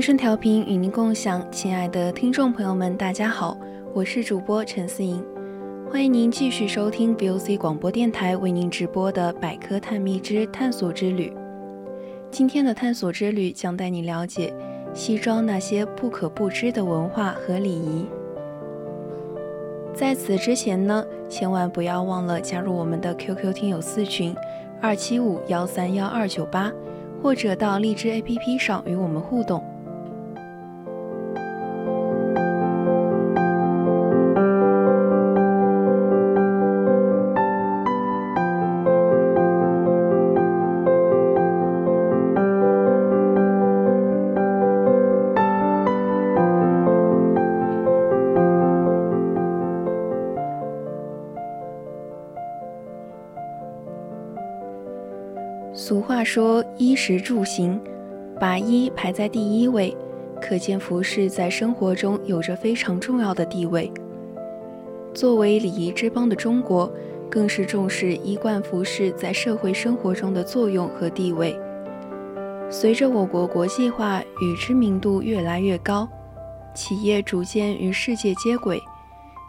青春调频与您共享，亲爱的听众朋友们，大家好，我是主播陈思莹，欢迎您继续收听 BOC 广播电台为您直播的《百科探秘之探索之旅》。今天的探索之旅将带你了解西装那些不可不知的文化和礼仪。在此之前呢，千万不要忘了加入我们的 QQ 听友四群二七五幺三幺二九八，或者到荔枝 APP 上与我们互动。衣食住行，把衣排在第一位，可见服饰在生活中有着非常重要的地位。作为礼仪之邦的中国，更是重视衣冠服饰在社会生活中的作用和地位。随着我国国际化与知名度越来越高，企业逐渐与世界接轨，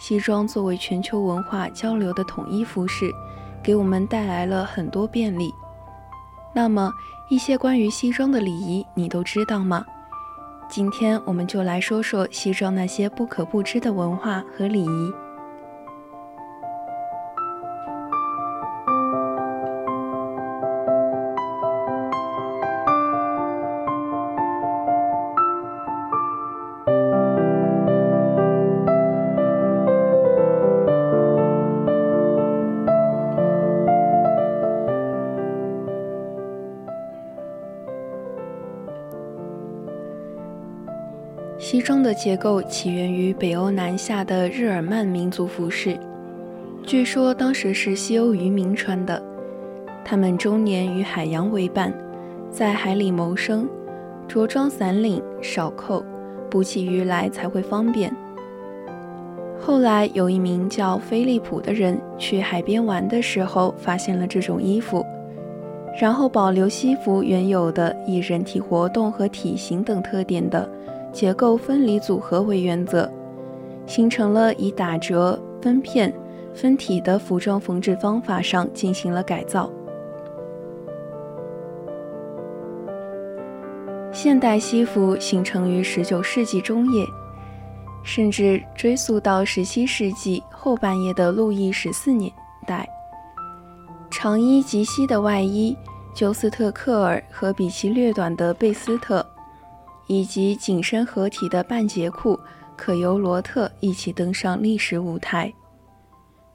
西装作为全球文化交流的统一服饰，给我们带来了很多便利。那么，一些关于西装的礼仪，你都知道吗？今天我们就来说说西装那些不可不知的文化和礼仪。结构起源于北欧南下的日耳曼民族服饰，据说当时是西欧渔民穿的。他们终年与海洋为伴，在海里谋生，着装散领少扣，补起鱼来才会方便。后来有一名叫菲利普的人去海边玩的时候，发现了这种衣服，然后保留西服原有的以人体活动和体型等特点的。结构分离组合为原则，形成了以打折、分片、分体的服装缝制方法上进行了改造。现代西服形成于十九世纪中叶，甚至追溯到十七世纪后半叶的路易十四年代。长衣及膝的外衣，休斯特克尔和比其略短的贝斯特。以及紧身合体的半截裤，可由罗特一起登上历史舞台，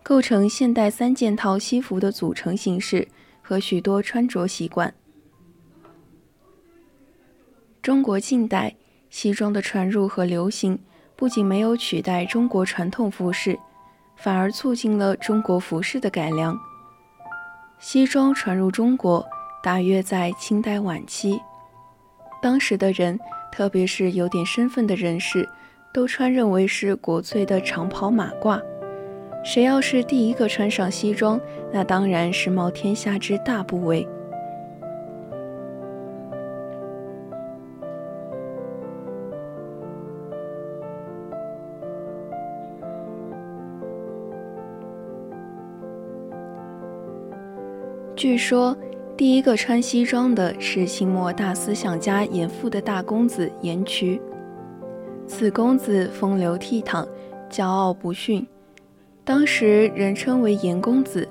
构成现代三件套西服的组成形式和许多穿着习惯。中国近代西装的传入和流行，不仅没有取代中国传统服饰，反而促进了中国服饰的改良。西装传入中国，大约在清代晚期，当时的人。特别是有点身份的人士，都穿认为是国粹的长袍马褂。谁要是第一个穿上西装，那当然是冒天下之大不韪。据说，第一个穿西装的是清末大思想家严复的大公子严渠。此公子风流倜傥，骄傲不逊，当时人称为严公子。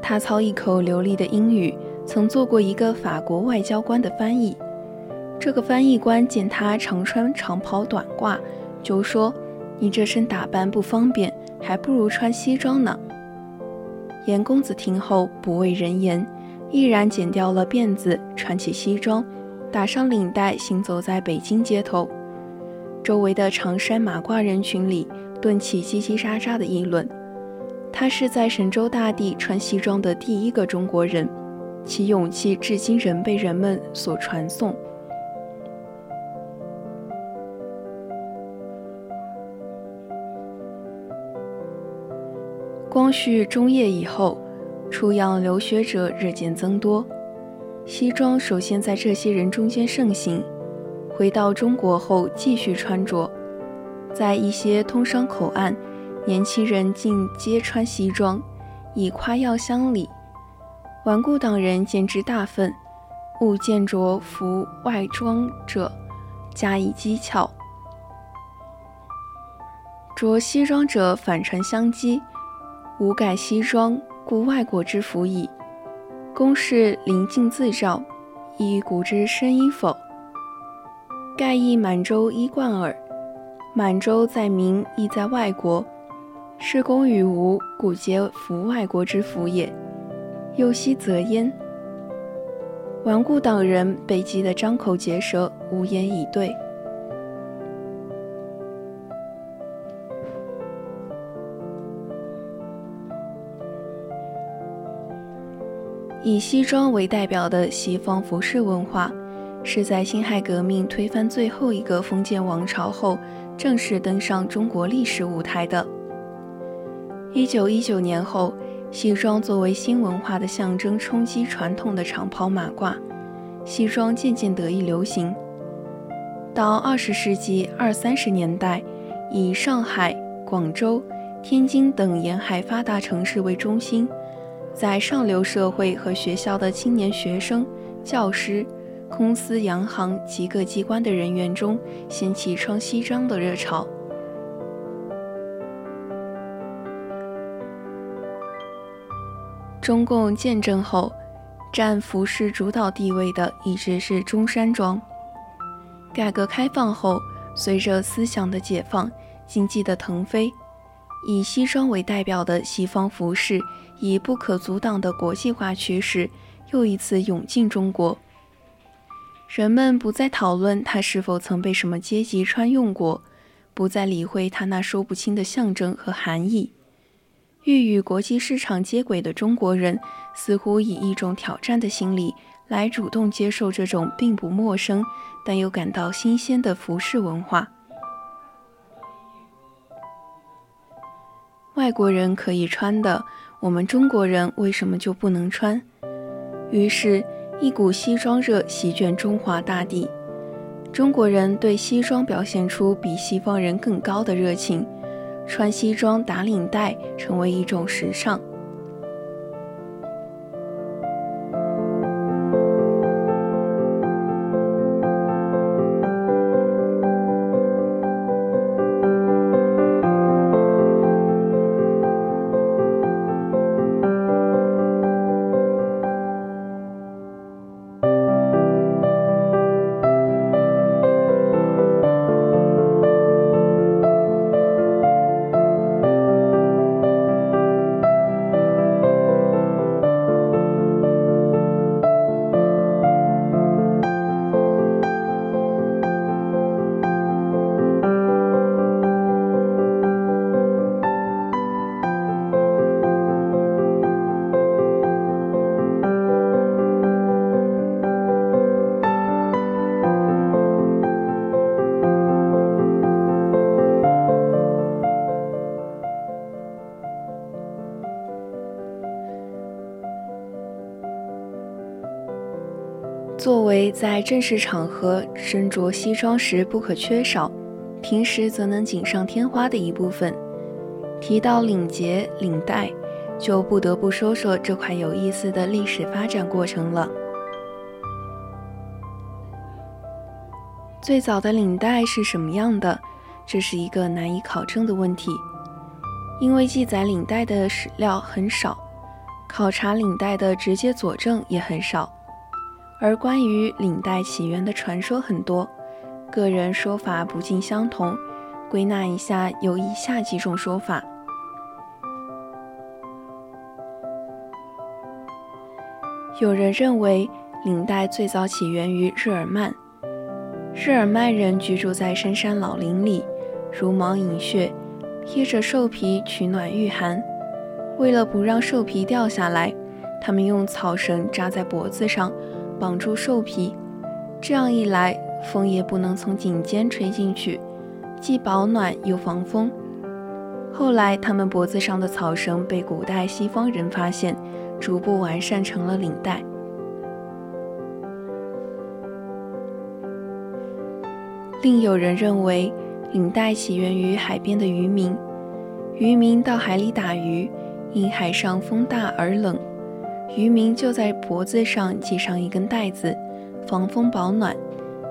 他操一口流利的英语，曾做过一个法国外交官的翻译。这个翻译官见他常穿长袍短褂，就说：“你这身打扮不方便，还不如穿西装呢。”严公子听后不畏人言，毅然剪掉了辫子，穿起西装，打上领带，行走在北京街头。周围的长衫马褂人群里顿起叽叽喳喳的议论。他是在神州大地穿西装的第一个中国人，其勇气至今仍被人们所传颂。光绪中叶以后，出洋留学者日渐增多，西装首先在这些人中间盛行。回到中国后，继续穿着，在一些通商口岸，年轻人竟皆穿西装，以夸耀乡里。顽固党人见之大愤，勿见着服外装者加以讥诮，着西装者反唇相讥。无改西装，故外国之服矣。公事临近自照，以古之深矣否？盖亦满洲衣冠耳。满洲在民，亦在外国。是公与吾，故皆服外国之服也。又奚则焉？顽固党人被激得张口结舌，无言以对。以西装为代表的西方服饰文化，是在辛亥革命推翻最后一个封建王朝后，正式登上中国历史舞台的。一九一九年后，西装作为新文化的象征，冲击传统的长袍马褂，西装渐渐得以流行。到二十世纪二三十年代，以上海、广州、天津等沿海发达城市为中心。在上流社会和学校的青年学生、教师、公司、洋行及各机关的人员中，掀起穿西装的热潮。中共建政后，占服饰主导地位的一直是中山装。改革开放后，随着思想的解放、经济的腾飞，以西装为代表的西方服饰。以不可阻挡的国际化趋势又一次涌进中国，人们不再讨论它是否曾被什么阶级穿用过，不再理会它那说不清的象征和含义。欲与国际市场接轨的中国人，似乎以一种挑战的心理来主动接受这种并不陌生但又感到新鲜的服饰文化。外国人可以穿的。我们中国人为什么就不能穿？于是，一股西装热席卷中华大地。中国人对西装表现出比西方人更高的热情，穿西装打领带成为一种时尚。在正式场合身着西装时不可缺少，平时则能锦上添花的一部分。提到领结、领带，就不得不说说这块有意思的历史发展过程了。最早的领带是什么样的？这是一个难以考证的问题，因为记载领带的史料很少，考察领带的直接佐证也很少，而关于领带起源的传说很多，个人说法不尽相同。归纳一下，有以下几种说法。有人认为，领带最早起源于日耳曼。日耳曼人居住在深山老林里，茹毛饮血，披着兽皮取暖御寒。为了不让兽皮掉下来，他们用草绳扎在脖子上，绑住兽皮。这样一来，风也不能从颈间吹进去，既保暖又防风。后来，他们脖子上的草绳被古代西方人发现。逐步完善成了领带。另有人认为，领带起源于海边的渔民。渔民到海里打鱼，因海上风大而冷，渔民就在脖子上系上一根带子，防风保暖。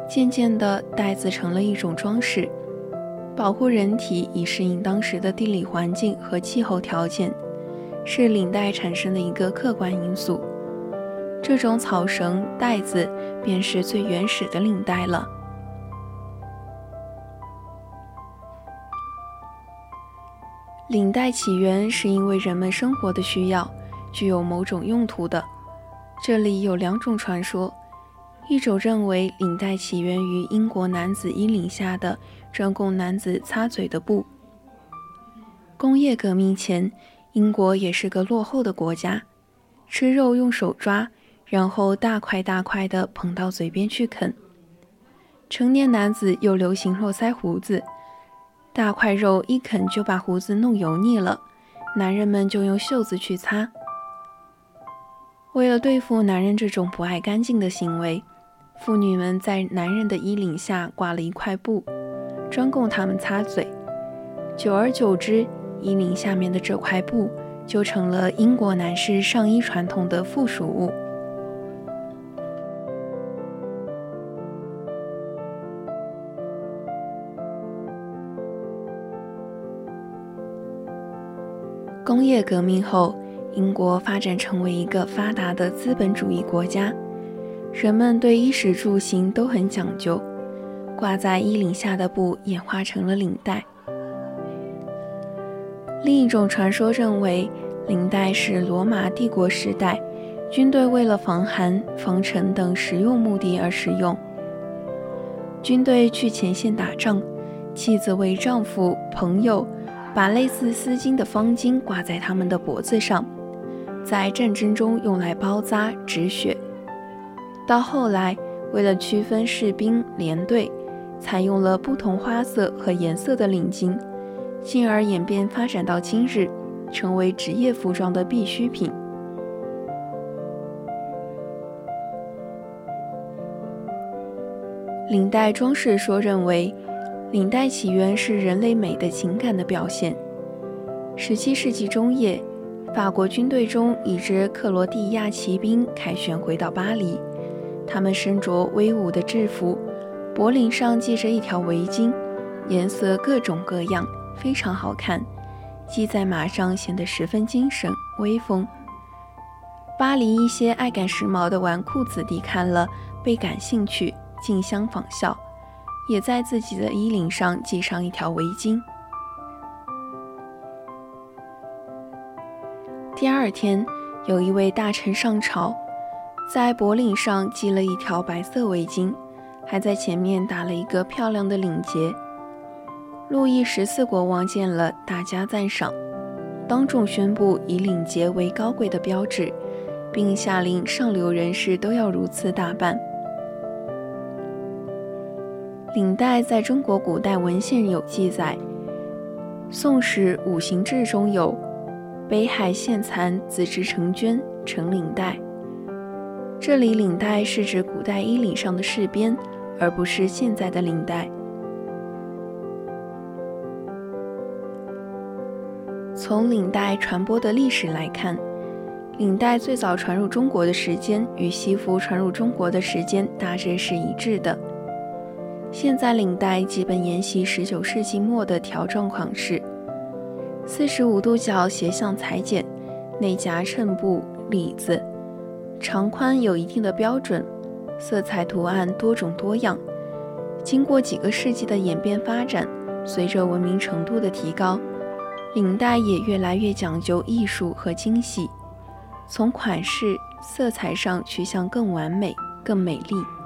渐渐的，带子成了一种装饰，保护人体以适应当时的地理环境和气候条件。是领带产生的一个客观因素，这种草绳带子便是最原始的领带了。领带起源是因为人们生活的需要，具有某种用途的。这里有两种传说，一种认为领带起源于英国男子衣领下的专供男子擦嘴的布。工业革命前。英国也是个落后的国家，吃肉用手抓，然后大块大块的捧到嘴边去啃。成年男子又流行络腮胡子，大块肉一啃就把胡子弄油腻了，男人们就用袖子去擦。为了对付男人这种不爱干净的行为，妇女们在男人的衣领下挂了一块布，专供他们擦嘴。久而久之，衣领下面的这块布就成了英国男士上衣传统的附属物。工业革命后，英国发展成为一个发达的资本主义国家，人们对衣食住行都很讲究，挂在衣领下的布演化成了领带。另一种传说认为，领带是罗马帝国时代军队为了防寒、防尘等实用目的而使用。军队去前线打仗，妻子为丈夫、朋友把类似丝巾的方巾挂在他们的脖子上，在战争中用来包扎止血。到后来，为了区分士兵连队，采用了不同花色和颜色的领巾。进而演变发展到今日，成为职业服装的必需品。领带装饰说认为，领带起源是人类美的情感的表现。十七世纪中叶，法国军队中一支克罗地亚骑兵凯旋回到巴黎，他们身着威武的制服，脖领上系着一条围巾，颜色各种各样。非常好看，系在马上显得十分精神威风。巴黎一些爱赶时髦的纨绔子弟看了，倍感兴趣，竞相仿效，也在自己的衣领上系上一条围巾。第二天，有一位大臣上朝，在脖领上系了一条白色围巾，还在前面打了一个漂亮的领结。路易十四国王见了，大加赞赏，当众宣布以领结为高贵的标志，并下令上流人士都要如此打扮。领带在中国古代文献有记载，《宋史五行志》中有“北海线蚕子织成绢成领带”，这里领带是指古代衣领上的饰边，而不是现在的领带。从领带传播的历史来看，领带最早传入中国的时间与西服传入中国的时间大致是一致的。现在领带基本沿袭19世纪末的条状款式，45度角斜向裁剪，内夹衬布里子，长宽有一定的标准，色彩图案多种多样。经过几个世纪的演变发展，随着文明程度的提高，领带也越来越讲究艺术和精细，从款式、色彩上趋向更完美、更美丽。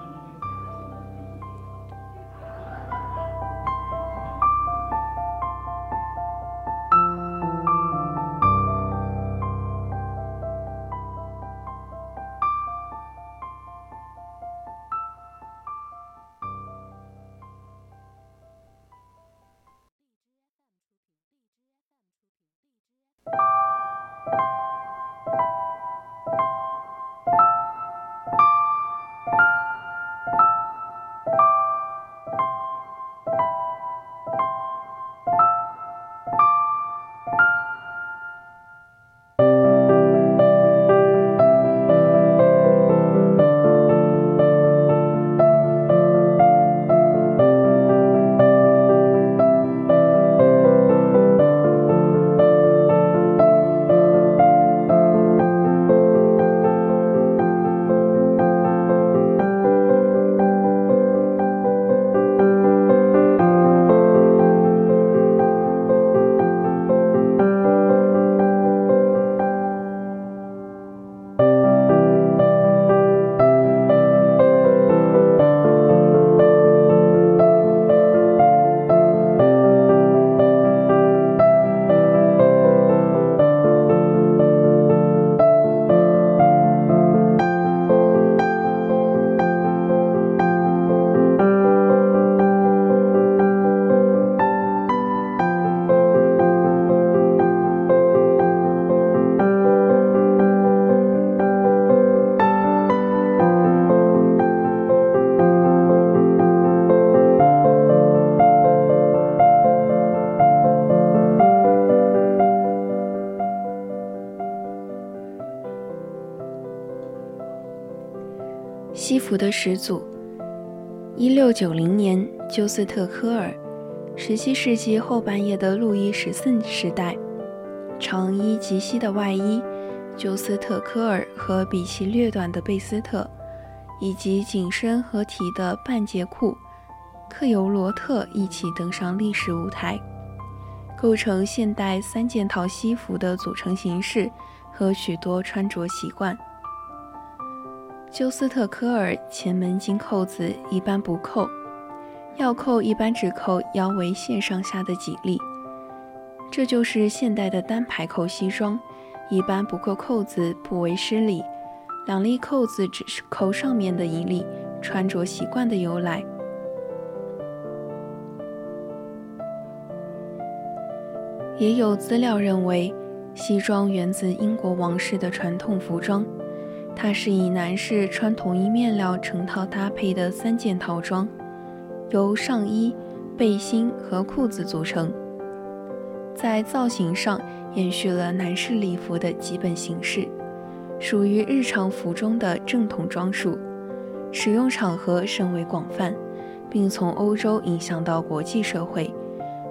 西始祖，一六九零年，休斯特科尔，十七世纪后半叶的路易十四时代，长衣及膝的外衣，休斯特科尔和比其略短的贝斯特，以及紧身合体的半截裤，克尤罗特一起登上历史舞台，构成现代三件套西服的组成形式和许多穿着习惯。休斯特科尔前门襟扣子一般不扣，要扣一般只扣腰围线上下的几粒，这就是现代的单排扣西装，一般不扣扣子不为失礼，两粒扣子只是扣上面的一粒，穿着习惯的由来。也有资料认为，西装源自英国王室的传统服装。它是以男士穿同一面料成套搭配的三件套装，由上衣、背心和裤子组成，在造型上延续了男士礼服的基本形式，属于日常服中的正统装束，使用场合甚为广泛，并从欧洲影响到国际社会，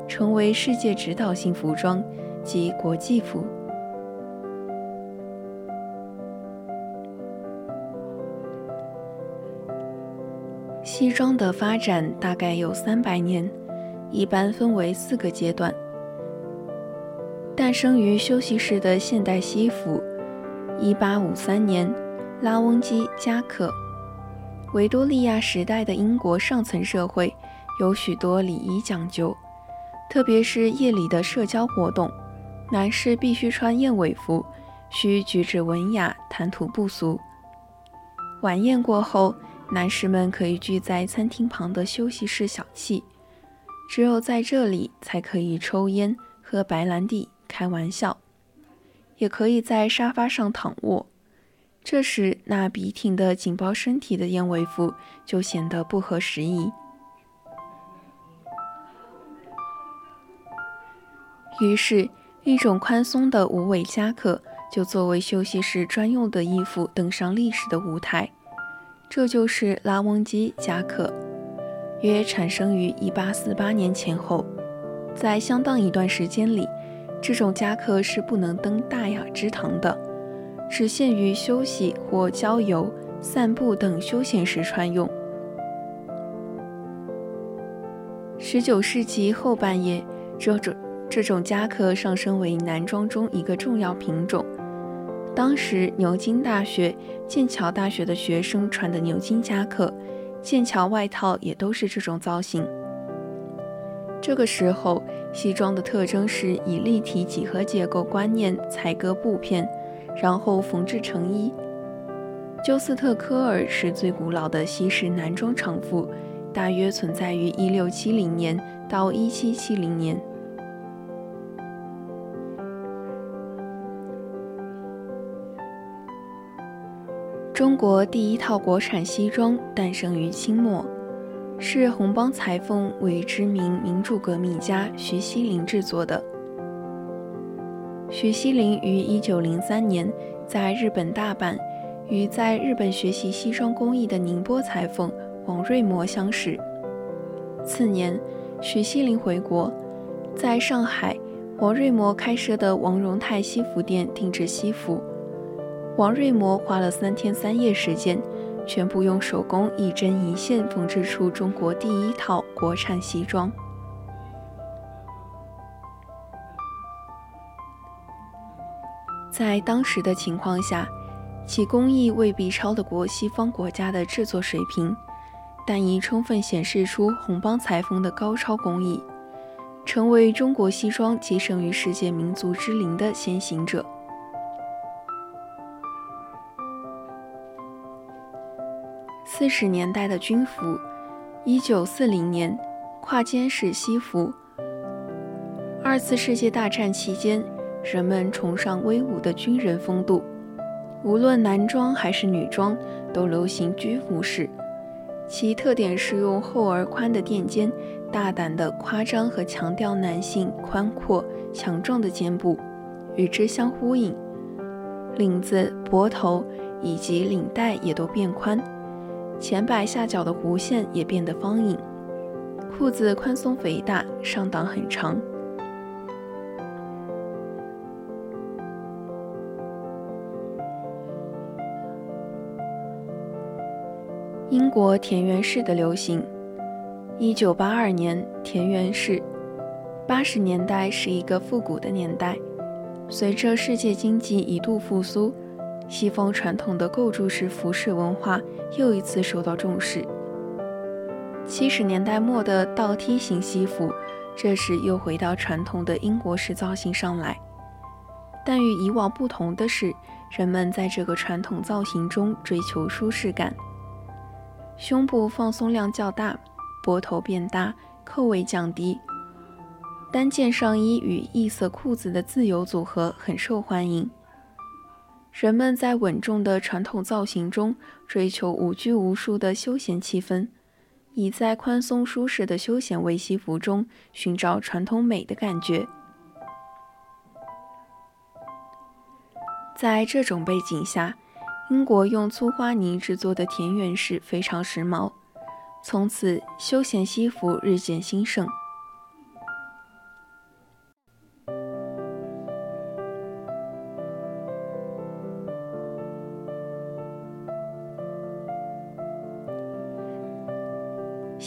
成为世界指导性服装及国际服。西装的发展大概有三百年，一般分为四个阶段。诞生于休息室的现代西服，一八五三年，拉翁基·加克。维多利亚时代的英国上层社会有许多礼仪讲究，特别是夜里的社交活动，男士必须穿燕尾服，需举止文雅，谈吐不俗。晚宴过后。男士们可以聚在餐厅旁的休息室小憩，只有在这里才可以抽烟、喝白兰地、开玩笑，也可以在沙发上躺卧。这时，那笔挺的紧包身体的燕尾服就显得不合时宜。于是，一种宽松的无尾夹克就作为休息室专用的衣服登上历史的舞台。这就是拉翁基夹克，约产生于1848年前后。在相当一段时间里，这种夹克是不能登大雅之堂的，只限于休息或郊游、散步等休闲时穿用。19世纪后半叶，这种这种夹克上升为男装中一个重要品种。当时，牛津大学、剑桥大学的学生穿的牛津夹克、剑桥外套也都是这种造型。这个时候，西装的特征是以立体几何结构观念裁割布片，然后缝制成衣。休斯特科尔是最古老的西式男装厂妇，大约存在于1670年到1770年。中国第一套国产西装诞生于清末，是红帮裁缝为知名民主革命家徐锡麟制作的。徐锡麟于1903年在日本大阪与在日本学习西装工艺的宁波裁缝王瑞模相识。次年，徐锡麟回国，在上海王瑞模开设的王荣泰西服店定制西服。王瑞模花了三天三夜时间，全部用手工一针一线缝制出中国第一套国产西装。在当时的情况下，其工艺未必超得过西方国家的制作水平，但已充分显示出红帮裁缝的高超工艺，成为中国西装跻身于世界民族之林的先行者。四十年代的军服，一九四零年跨肩式西服。二次世界大战期间，人们崇尚威武的军人风度，无论男装还是女装都流行军服式，其特点是用厚而宽的垫肩，大胆的夸张和强调男性宽阔强壮的肩部，与之相呼应。领子、脖头以及领带也都变宽。前摆下角的弧线也变得方颖，裤子宽松肥大，上档很长。英国田园式的流行，一九八二年田园式，八十年代是一个复古的年代，随着世界经济一度复苏。西方传统的构筑式服饰文化又一次受到重视。七十年代末的倒梯形西服，这时又回到传统的英国式造型上来。但与以往不同的是，人们在这个传统造型中追求舒适感。胸部放松量较大，脖头变大，扣位降低，单件上衣与异色裤子的自由组合很受欢迎。人们在稳重的传统造型中追求无拘无束的休闲气氛，以在宽松舒适的休闲卫西服中寻找传统美的感觉。在这种背景下，英国用粗花呢制作的田园式非常时髦，从此休闲西服日渐兴盛。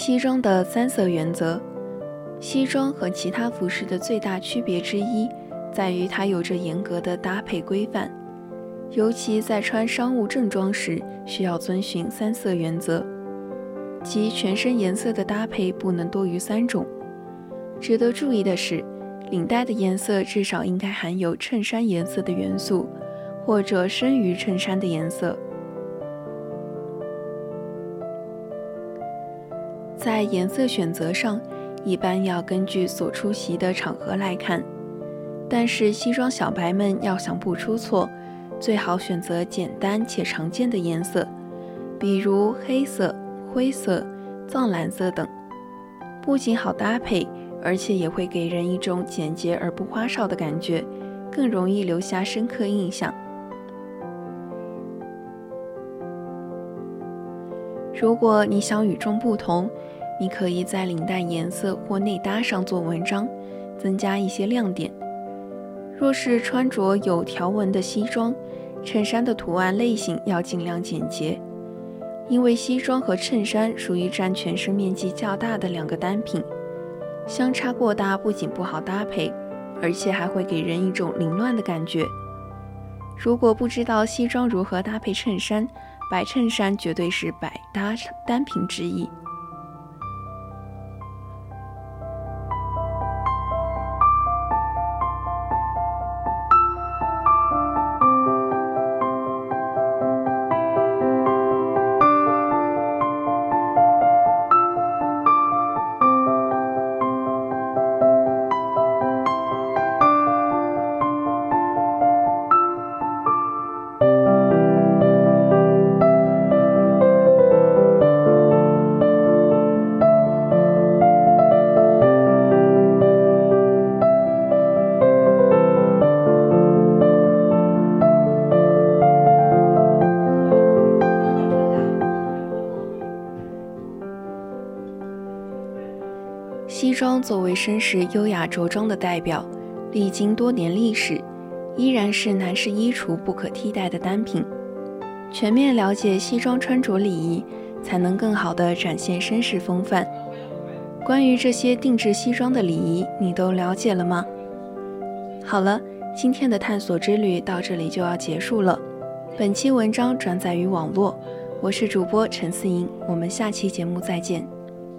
西装的三色原则。西装和其他服饰的最大区别之一，在于它有着严格的搭配规范，尤其在穿商务正装时，需要遵循三色原则，即全身颜色的搭配不能多于三种。值得注意的是，领带的颜色至少应该含有衬衫颜色的元素，或者深于衬衫的颜色。在颜色选择上，一般要根据所出席的场合来看。但是西装小白们要想不出错，最好选择简单且常见的颜色，比如黑色、灰色、藏蓝色等，不仅好搭配，而且也会给人一种简洁而不花哨的感觉，更容易留下深刻印象。如果你想与众不同，你可以在领带颜色或内搭上做文章，增加一些亮点。若是穿着有条纹的西装，衬衫的图案类型要尽量简洁，因为西装和衬衫属于占全身面积较大的两个单品，相差过大不仅不好搭配，而且还会给人一种凌乱的感觉。如果不知道西装如何搭配衬衫，白衬衫绝对是百搭单品之一。作为绅士优雅着装的代表，历经多年历史，依然是男士衣橱不可替代的单品。全面了解西装穿着礼仪，才能更好地展现绅士风范。关于这些定制西装的礼仪，你都了解了吗？好了，今天的探索之旅到这里就要结束了。本期文章转载于网络，我是主播陈思莹，我们下期节目再见。